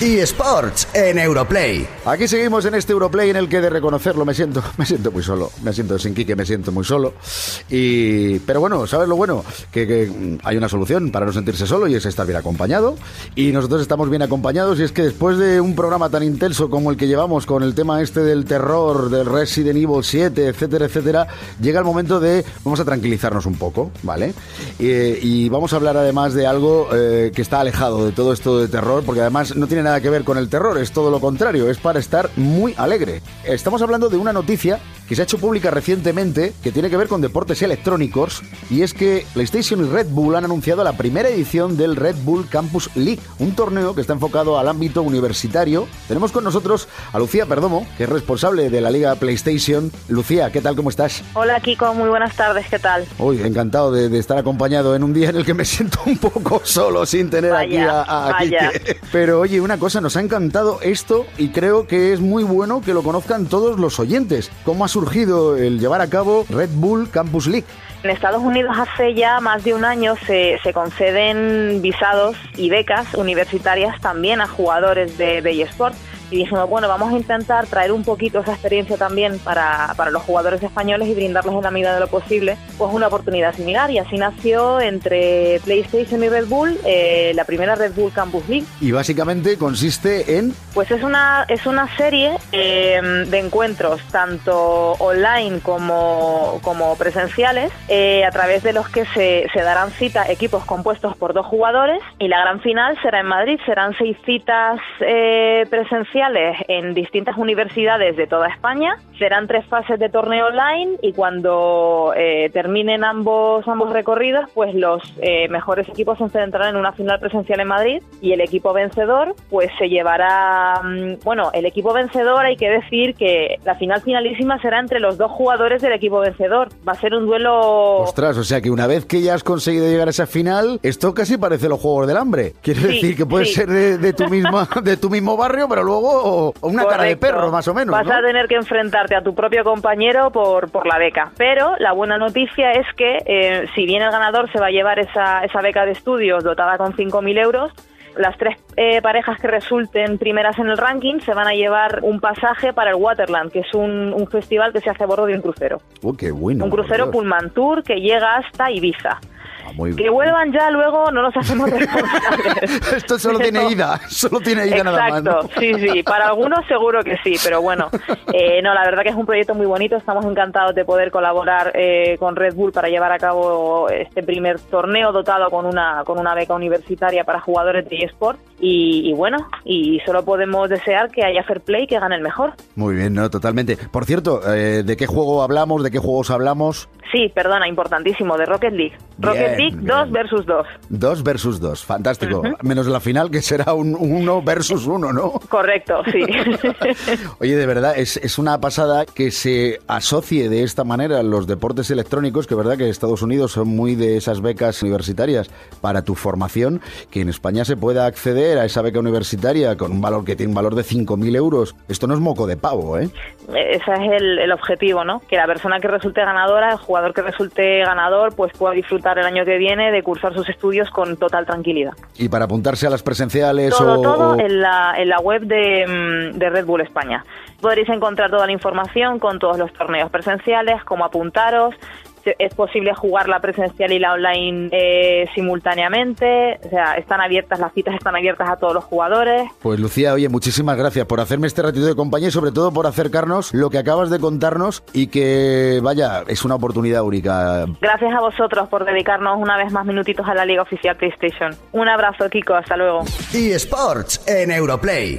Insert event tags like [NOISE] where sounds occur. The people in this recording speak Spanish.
eSports en Europlay. Aquí seguimos en este Europlay en el que de reconocerlo me siento, [LAUGHS] me siento muy solo, me siento sin Quique, me siento muy solo. Y, pero bueno, ¿sabes lo bueno? Que, que, mm, hay una solución para no sentirse solo y es estar bien acompañado. Y nosotros estamos bien acompañados y es que después de un programa tan intenso como el que llevamos con el tema este del terror, del Resident Evil 7, etcétera, etcétera, llega el momento de, vamos a tranquilizarnos un poco, ¿vale? Y, y vamos a hablar además de algo eh, que está alejado de todo esto de terror, porque además no tiene nada que ver con el terror, es todo lo contrario, es para estar muy alegre. Estamos hablando de una noticia que se ha hecho pública recientemente que tiene que ver con deportes electrónicos y es que PlayStation y Red Bull han anunciado la primera edición del Red Bull Campus League, un torneo que está enfocado al ámbito universitario. Tenemos con nosotros a Lucía Perdomo, que es responsable de la liga PlayStation. Lucía, ¿qué tal? ¿Cómo estás? Hola Kiko, muy buenas tardes, ¿qué tal? Uy, encantado de, de estar acompañado en un día en el que me [LAUGHS] siento un poco solo sin tener Vaya, aquí a, a vaya. Quique. Pero oye, una cosa, nos ha encantado esto y creo que es muy bueno que lo conozcan todos los oyentes. ¿Cómo ha surgido el llevar a cabo Red Bull Campus League? En Estados Unidos hace ya más de un año se, se conceden visados y becas universitarias también a jugadores de, de. Y dijimos, bueno, vamos a intentar traer un poquito esa experiencia también para, para los jugadores españoles y brindarles en la medida de lo posible pues una oportunidad similar. Y así nació entre PlayStation y Red Bull eh, la primera Red Bull Campus League. Y básicamente consiste en... Pues es una, es una serie eh, de encuentros, tanto online como, como presenciales, eh, a través de los que se, se darán cita equipos compuestos por dos jugadores y la gran final será en Madrid. Serán seis citas eh, presenciales en distintas universidades de toda España. Serán tres fases de torneo online y cuando eh, terminen ambos, ambos recorridos, pues los eh, mejores equipos se enfrentarán en una final presencial en Madrid y el equipo vencedor pues se llevará, mm, bueno, el equipo vencedor hay que decir que la final finalísima será entre los dos jugadores del equipo vencedor. Va a ser un duelo... Ostras, o sea que una vez que ya has conseguido llegar a esa final, esto casi parece los Juegos del Hambre. Quiere Sí, decir que puede sí. ser de, de tu misma, [LAUGHS] de tu mismo barrio, pero luego una cara de perro, más o menos. Vas ¿no? a tener que enfrentarte a tu propio compañero por, por la beca. Pero la buena noticia es que, eh, si bien el ganador se va a llevar esa, esa beca de estudios dotada con 5.000 euros, las tres eh, parejas que resulten primeras en el ranking se van a llevar un pasaje para el Waterland, que es un, un festival que se hace a bordo de un crucero. Uy, qué bueno. un crucero Tour que llega hasta Ibiza. Ah, muy Que vuelvan ya luego, no nos hacemos [LAUGHS] responsables. [LAUGHS] Esto solo tiene ida, solo tiene ida nada más. Exacto, ¿no? sí, sí, para algunos seguro que sí, pero bueno, eh, no, la verdad que es un proyecto muy bonito, estamos encantados de poder colaborar eh, con Red Bull para llevar a cabo este primer torneo dotado con una, con una beca universitaria para jugadores de eSport y, y bueno, y solo podemos desear que haya fair play, que gane el mejor. Muy bien, no, totalmente. Por cierto, eh, ¿de qué juego hablamos? ¿De qué juegos hablamos? Sí, perdona, importantísimo, de Rocket League. Rocket League bien. 2 versus 2. Dos versus dos, fantástico. Menos la final que será un uno versus uno, ¿no? Correcto, sí. [LAUGHS] Oye, de verdad, es, es una pasada que se asocie de esta manera los deportes electrónicos, que verdad que Estados Unidos son muy de esas becas universitarias para tu formación, que en España se pueda acceder a esa beca universitaria con un valor que tiene un valor de 5.000 euros. Esto no es moco de pavo, ¿eh? Ese es el, el objetivo, ¿no? Que la persona que resulte ganadora, el jugador que resulte ganador, pues pueda disfrutar el año que viene de cursar sus estudios con total tranquilidad. Y para apuntarse a las presenciales Todo, o... todo o- en la, en la web de, mm, de Red Bull España. Podréis encontrar toda la información con todos los torneos presenciales, cómo apuntaros. Es posible jugar la presencial y la online eh, simultáneamente. O sea, están abiertas, las citas están abiertas a todos los jugadores. Pues Lucía, oye, muchísimas gracias por hacerme este ratito de compañía y sobre todo por acercarnos lo que acabas de contarnos y que, vaya, es una oportunidad única. Gracias a vosotros por dedicarnos una vez más minutitos a la Liga Oficial PlayStation. Un abrazo, Kiko. Hasta luego. eSports en Europlay.